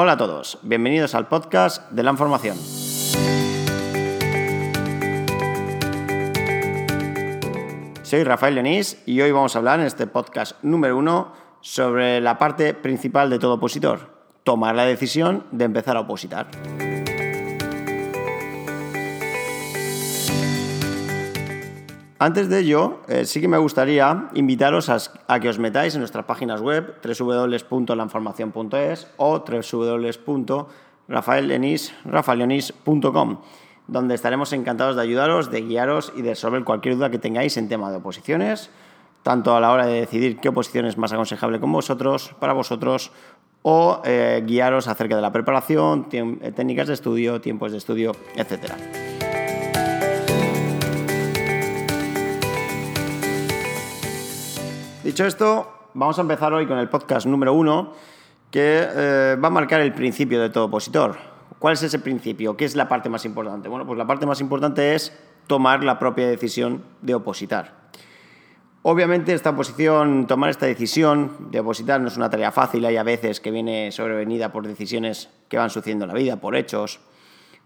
Hola a todos, bienvenidos al podcast de la información. Soy Rafael Leonís y hoy vamos a hablar en este podcast número uno sobre la parte principal de todo opositor, tomar la decisión de empezar a opositar. Antes de ello, eh, sí que me gustaría invitaros a, que os metáis en nuestras páginas web www.lanformacion.es o www.rafaellenis.com, donde estaremos encantados de ayudaros, de guiaros y de resolver cualquier duda que tengáis en tema de oposiciones, tanto a la hora de decidir qué oposición es más aconsejable con vosotros, para vosotros, o eh, guiaros acerca de la preparación, técnicas de estudio, tiempos de estudio, etcétera. Dicho esto, vamos a empezar hoy con el podcast número uno, que eh, va a marcar el principio de todo opositor. ¿Cuál es ese principio? ¿Qué es la parte más importante? Bueno, pues la parte más importante es tomar la propia decisión de opositar. Obviamente esta oposición, tomar esta decisión de opositar no es una tarea fácil, hay a veces que viene sobrevenida por decisiones que van sucediendo en la vida, por hechos,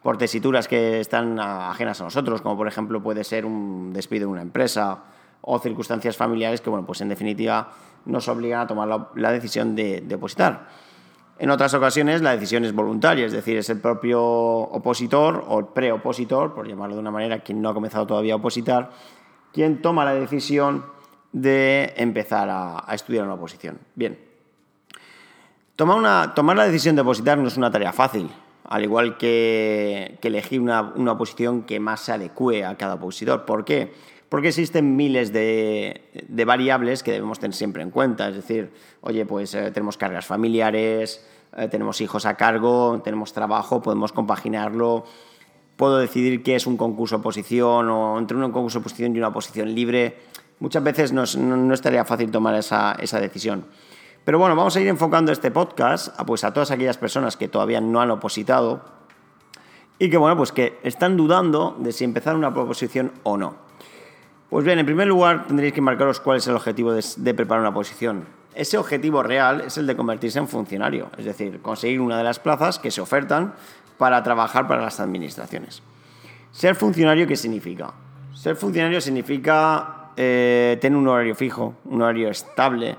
por tesituras que están ajenas a nosotros, como por ejemplo puede ser un despido de una empresa, o circunstancias familiares que, bueno, pues en definitiva nos obligan a tomar la, decisión de, de, opositar. En otras ocasiones la decisión es voluntaria, es decir, es el propio opositor o preopositor, por llamarlo de una manera, quien no ha comenzado todavía a opositar, quien toma la decisión de empezar a, estudiar una oposición. Bien, tomar, una, tomar la decisión de opositar no es una tarea fácil, al igual que, que elegir una, una, oposición que más se adecue a cada opositor. ¿Por qué? Porque existen miles de, variables que debemos tener siempre en cuenta. Es decir, oye, pues eh, tenemos cargas familiares, eh, tenemos hijos a cargo, tenemos trabajo, podemos compaginarlo, puedo decidir qué es un concurso oposición o entre un concurso oposición y una oposición libre. Muchas veces no, estaría fácil tomar esa, decisión. Pero bueno, vamos a ir enfocando este podcast a, pues, a todas aquellas personas que todavía no han opositado y que, bueno, pues que están dudando de si empezar una proposición o no. Pues bien, en primer lugar tendréis que marcaros cuál es el objetivo de, preparar una posición. Ese objetivo real es el de convertirse en funcionario, es decir, conseguir una de las plazas que se ofertan para trabajar para las administraciones. Ser funcionario, ¿qué significa? Ser funcionario significa eh, tener un horario fijo, un horario estable,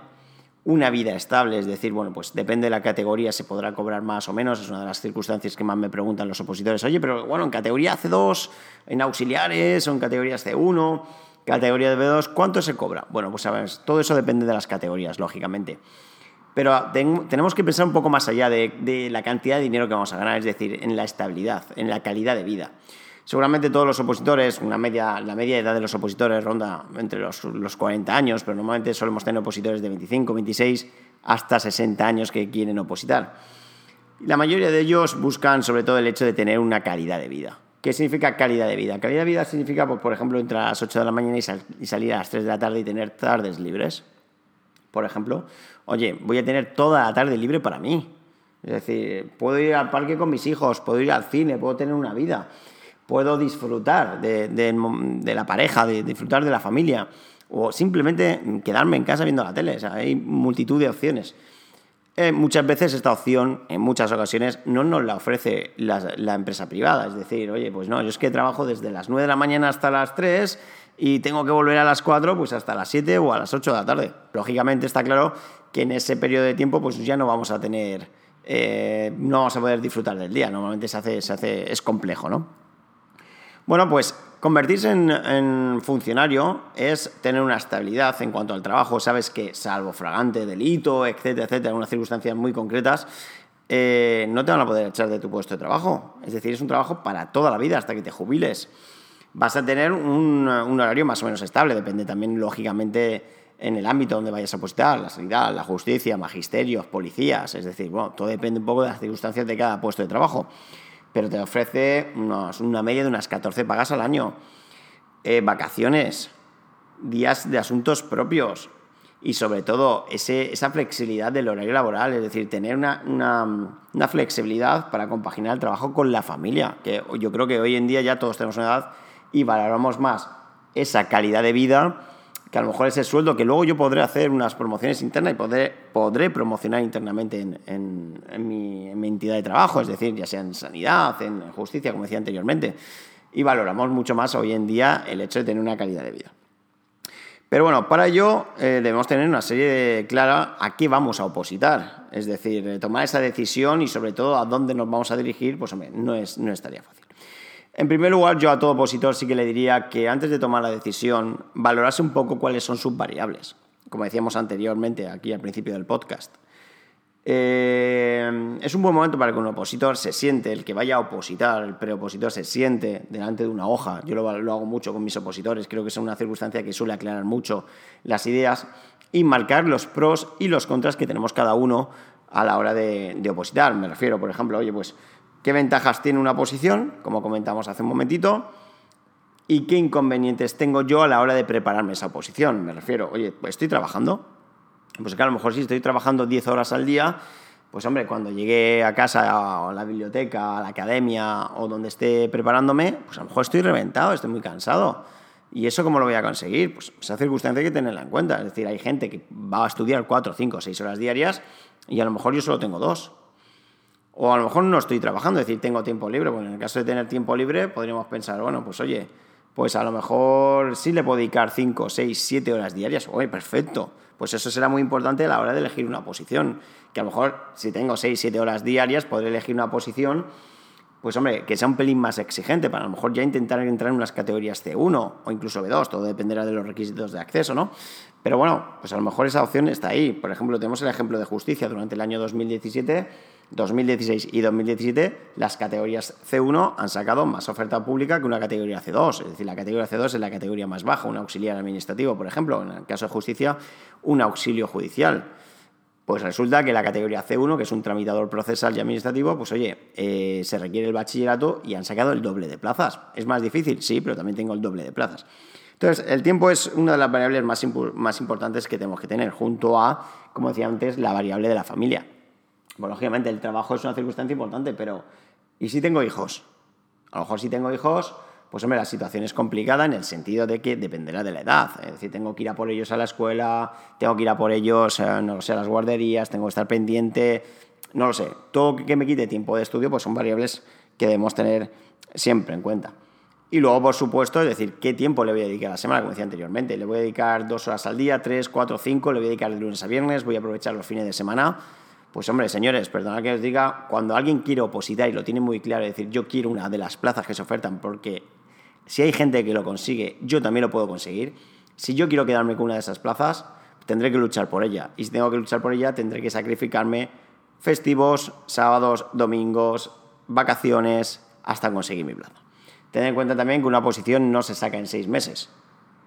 una vida estable, es decir, bueno, pues depende de la categoría, se podrá cobrar más o menos, es una de las circunstancias que más me preguntan los opositores, oye, pero bueno, en categoría C2, en auxiliares o en categorías C1, Categoría de B2, ¿cuánto se cobra? Bueno, pues sabes, todo eso depende de las categorías, lógicamente. Pero tenemos que pensar un poco más allá de, la cantidad de dinero que vamos a ganar, es decir, en la estabilidad, en la calidad de vida. Seguramente todos los opositores, una media, la media edad de los opositores ronda entre los, los 40 años, pero normalmente solemos tener opositores de 25, 26 hasta 60 años que quieren opositar. La mayoría de ellos buscan sobre todo el hecho de tener una calidad de vida. ¿Qué significa calidad de vida? Calidad de vida significa, pues, por ejemplo, entrar a las 8 de la mañana y, salir a las 3 de la tarde y tener tardes libres. Por ejemplo, oye, voy a tener toda la tarde libre para mí. Es decir, puedo ir al parque con mis hijos, puedo ir al cine, puedo tener una vida, puedo disfrutar de, la pareja, de, disfrutar de la familia, o simplemente quedarme en casa viendo la tele. hay multitud de opciones. Eh, muchas veces esta opción, en muchas ocasiones, no nos la ofrece la, empresa privada. Es decir, oye, pues no, yo es que trabajo desde las 9 de la mañana hasta las 3 y tengo que volver a las 4 pues hasta las 7 o a las 8 de la tarde. Lógicamente está claro que en ese periodo de tiempo pues ya no vamos a tener, eh, no vamos a poder disfrutar del día. Normalmente se hace, se hace, es complejo, ¿no? Bueno, pues Convertirse en, funcionario es tener una estabilidad en cuanto al trabajo. Sabes que, salvo fragante, delito, etcétera, etcétera, unas circunstancias muy concretas, eh, no te van a poder echar de tu puesto de trabajo. Es decir, es un trabajo para toda la vida, hasta que te jubiles. Vas a tener un, horario más o menos estable, depende también, lógicamente, en el ámbito donde vayas a postar, la sanidad, la justicia, magisterios, policías. Es decir, bueno, todo depende un poco de las circunstancias de cada puesto de trabajo pero te ofrece una media de unas 14 pagas al año, eh, vacaciones, días de asuntos propios y sobre todo esa flexibilidad del horario laboral, es decir, tener una, flexibilidad para compaginar el trabajo con la familia, que yo creo que hoy en día ya todos tenemos una edad y valoramos más esa calidad de vida que a lo mejor es el sueldo que luego yo podré hacer unas promociones internas y podré, podré promocionar internamente en, en, mi, en, mi, entidad de trabajo, es decir, ya sea en sanidad, en justicia, como decía anteriormente. Y valoramos mucho más hoy en día el hecho de tener una calidad de vida. Pero bueno, para ello eh, debemos tener una serie clara a qué vamos a opositar. Es decir, eh, tomar esa decisión y sobre todo a dónde nos vamos a dirigir, pues hombre, no, es, no estaría fácil. En primer lugar, yo a todo opositor sí que le diría que antes de tomar la decisión, valorase un poco cuáles son sus variables. Como decíamos anteriormente aquí al principio del podcast. Eh, es un buen momento para que un opositor se siente, el que vaya a opositar, el preopositor se siente delante de una hoja. Yo lo, hago mucho con mis opositores, creo que es una circunstancia que suele aclarar mucho las ideas y marcar los pros y los contras que tenemos cada uno a la hora de, de opositar. Me refiero, por ejemplo, oye, pues, ¿qué ventajas tiene una posición? Como comentamos hace un momentito. ¿Y qué inconvenientes tengo yo a la hora de prepararme esa oposición? Me refiero, oye, estoy trabajando, pues que a lo mejor si estoy trabajando 10 horas al día, pues hombre, cuando llegue a casa, a la biblioteca, a la academia o donde esté preparándome, pues a lo mejor estoy reventado, estoy muy cansado. ¿Y eso cómo lo voy a conseguir? Pues esa circunstancia hay que tenerla en cuenta. Es decir, hay gente que va a estudiar 4, 5, 6 horas diarias y a lo mejor yo solo tengo dos. O a lo mejor no estoy trabajando, es decir, tengo tiempo libre. Bueno, en el caso de tener tiempo libre, podríamos pensar, bueno, pues oye, pues a lo mejor sí le puedo dedicar 5, 6, 7 horas diarias. Oye, perfecto pues eso será muy importante a la hora de elegir una posición. Que a lo mejor si tengo 6, 7 horas diarias, podré elegir una posición, pues hombre, que sea un pelín más exigente, para a lo mejor ya intentar entrar en unas categorías C1 o incluso B2, todo dependerá de los requisitos de acceso, ¿no? Pero bueno, pues a lo mejor esa opción está ahí. Por ejemplo, tenemos el ejemplo de justicia durante el año 2017 2016 y 2017, las categorías C1 han sacado más oferta pública que una categoría C2. Es decir, la categoría C2 es la categoría más baja, un auxiliar administrativo, por ejemplo, en el caso de justicia, un auxilio judicial. Pues resulta que la categoría C1, que es un tramitador procesal y administrativo, pues oye, eh, se requiere el bachillerato y han sacado el doble de plazas. ¿Es más difícil? Sí, pero también tengo el doble de plazas. Entonces, el tiempo es una de las variables más, más importantes que tenemos que tener, junto a, como decía antes, la variable de la familia. Bueno, lógicamente el trabajo es una circunstancia importante, pero ¿y si tengo hijos? A lo mejor si tengo hijos, pues hombre, la situación es complicada en el sentido de que dependerá de la edad. Es decir, tengo que ir a por ellos a la escuela, tengo que ir a por ellos, eh, no lo sé, a las guarderías, tengo que estar pendiente, no lo sé. Todo que me quite tiempo de estudio, pues son variables que debemos tener siempre en cuenta. Y luego, por supuesto, es decir, qué tiempo le voy a dedicar a la semana, como decía anteriormente. Le voy a dedicar dos horas al día, tres, cuatro, cinco, le voy a dedicar de lunes a viernes, voy a aprovechar los fines de semana pues hombre, señores, perdonad que os diga, cuando alguien quiere opositar y lo tiene muy claro, decir, yo quiero una de las plazas que se ofertan porque si hay gente que lo consigue, yo también lo puedo conseguir. Si yo quiero quedarme con una de esas plazas, tendré que luchar por ella. Y si tengo que luchar por ella, tendré que sacrificarme festivos, sábados, domingos, vacaciones, hasta conseguir mi plaza. Tened en cuenta también que una posición no se saca en seis meses.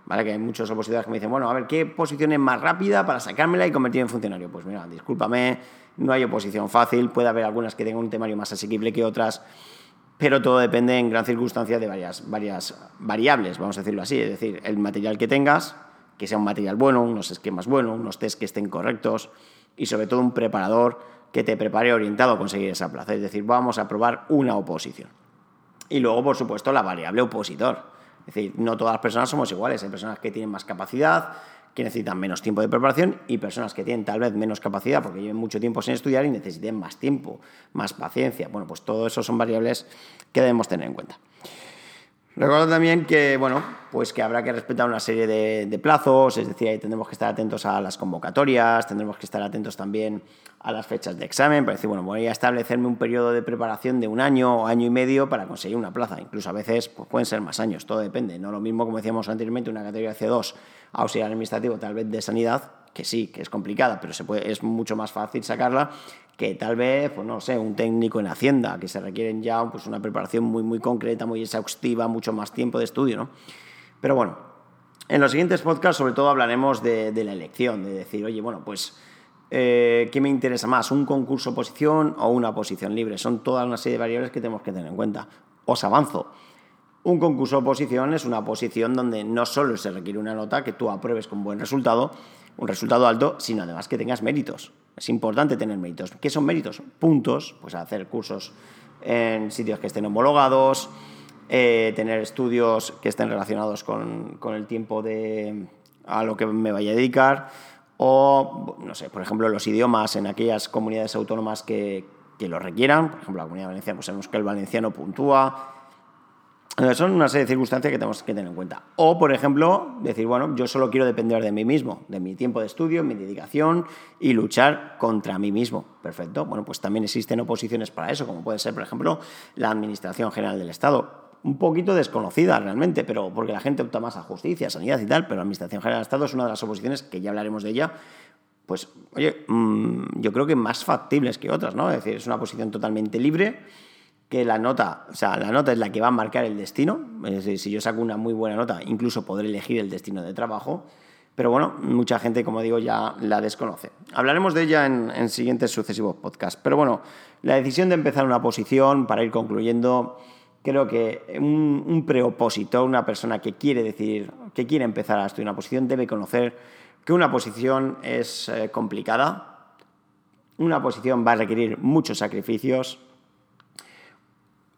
¿Vale? Que hay muchos opositores que me dicen, bueno, a ver, ¿qué posición es más rápida para sacármela y convertirme en funcionario? Pues mira, discúlpame, no hay oposición fácil, puede haber algunas que tengan un temario más asequible que otras, pero todo depende en gran circunstancia de varias, varias variables, vamos a decirlo así, es decir, el material que tengas, que sea un material bueno, unos esquemas buenos, unos test que estén correctos y sobre todo un preparador que te prepare orientado a conseguir esa plaza, es decir, vamos a probar una oposición. Y luego, por supuesto, la variable opositor. Es decir, no todas las personas somos iguales. Hay personas que tienen más capacidad, que necesitan menos tiempo de preparación y personas que tienen tal vez menos capacidad porque lleven mucho tiempo sin estudiar y necesiten más tiempo, más paciencia. Bueno, pues todo eso son variables que debemos tener en cuenta. Recuerdo también que, bueno, pues que habrá que respetar una serie de, plazos, es decir, ahí tendremos que estar atentos a las convocatorias, tendremos que estar atentos también a las fechas de examen, para decir, bueno, voy a establecerme un periodo de preparación de un año o año y medio para conseguir una plaza. Incluso a veces pues, pueden ser más años, todo depende. No lo mismo, como decíamos anteriormente, una categoría C2 auxiliar administrativo, tal vez de sanidad, que sí, que es complicada, pero se puede, es mucho más fácil sacarla que tal vez, pues no sé, un técnico en Hacienda, que se requieren ya pues, una preparación muy, muy concreta, muy exhaustiva, mucho más tiempo de estudio, ¿no? Pero bueno, en los siguientes podcasts sobre todo hablaremos de, la elección, de decir, oye, bueno, pues, eh, ¿qué me interesa más? ¿Un concurso oposición o una posición libre? Son todas una serie de variables que tenemos que tener en cuenta. Os avanzo. Un concurso oposición es una posición donde no solo se requiere una nota que tú apruebes con buen resultado, un resultado alto, sino además que tengas méritos. Es importante tener méritos. ¿Qué son méritos? Puntos, pues hacer cursos en sitios que estén homologados, eh, tener estudios que estén relacionados con, el tiempo de, a lo que me vaya a dedicar, o, no sé, por ejemplo, los idiomas en aquellas comunidades autónomas que, que lo requieran, por ejemplo, la comunidad valenciana, pues sabemos que el valenciano puntúa, son una serie de circunstancias que tenemos que tener en cuenta. O, por ejemplo, decir, bueno, yo solo quiero depender de mí mismo, de mi tiempo de estudio, mi dedicación y luchar contra mí mismo. Perfecto. Bueno, pues también existen oposiciones para eso, como puede ser, por ejemplo, la Administración General del Estado. Un poquito desconocida realmente, pero porque la gente opta más a justicia, sanidad y tal, pero la Administración General del Estado es una de las oposiciones que ya hablaremos de ella, pues, oye, mm, yo creo que más factibles que otras, ¿no? Es decir, es una posición totalmente libre que la nota, o sea, la nota es la que va a marcar el destino. Si yo saco una muy buena nota, incluso podré elegir el destino de trabajo. Pero bueno, mucha gente, como digo, ya la desconoce. Hablaremos de ella en, siguientes sucesivos podcasts. Pero bueno, la decisión de empezar una posición, para ir concluyendo, creo que un, un preopositor, una persona que quiere decir, que quiere empezar a estudiar una posición, debe conocer que una posición es eh, complicada, una posición va a requerir muchos sacrificios,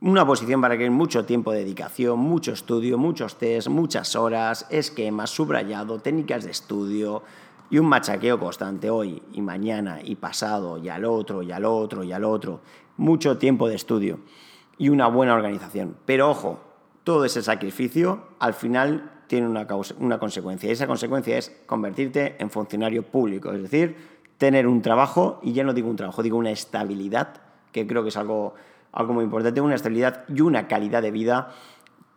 una posición para que mucho tiempo de dedicación, mucho estudio, muchos test, muchas horas, esquemas, subrayado, técnicas de estudio y un machaqueo constante hoy y mañana y pasado y al otro y al otro y al otro. Mucho tiempo de estudio y una buena organización. Pero ojo, todo ese sacrificio al final tiene una, una consecuencia y esa consecuencia es convertirte en funcionario público, es decir, tener un trabajo y ya no digo un trabajo, digo una estabilidad, que creo que es algo algo muy importante, una estabilidad y una calidad de vida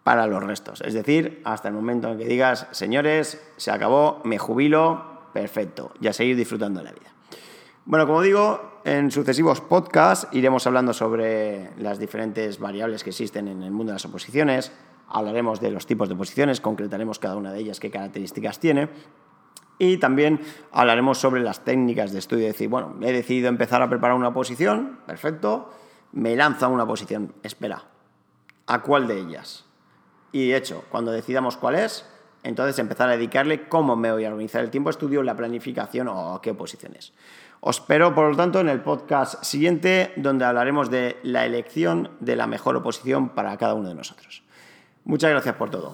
para los restos. Es decir, hasta el momento en que digas, señores, se acabó, me jubilo, perfecto, ya seguir disfrutando de la vida. Bueno, como digo, en sucesivos podcasts iremos hablando sobre las diferentes variables que existen en el mundo de las oposiciones, hablaremos de los tipos de oposiciones, concretaremos cada una de ellas, qué características tiene, y también hablaremos sobre las técnicas de estudio, decir, bueno, he decidido empezar a preparar una oposición, perfecto, me lanzo a una posición, espera, ¿a cuál de ellas? Y hecho, cuando decidamos cuál es, entonces empezar a dedicarle cómo me voy a organizar el tiempo de estudio, la planificación o qué posiciones. Os espero, por lo tanto, en el podcast siguiente, donde hablaremos de la elección de la mejor oposición para cada uno de nosotros. Muchas gracias por todo.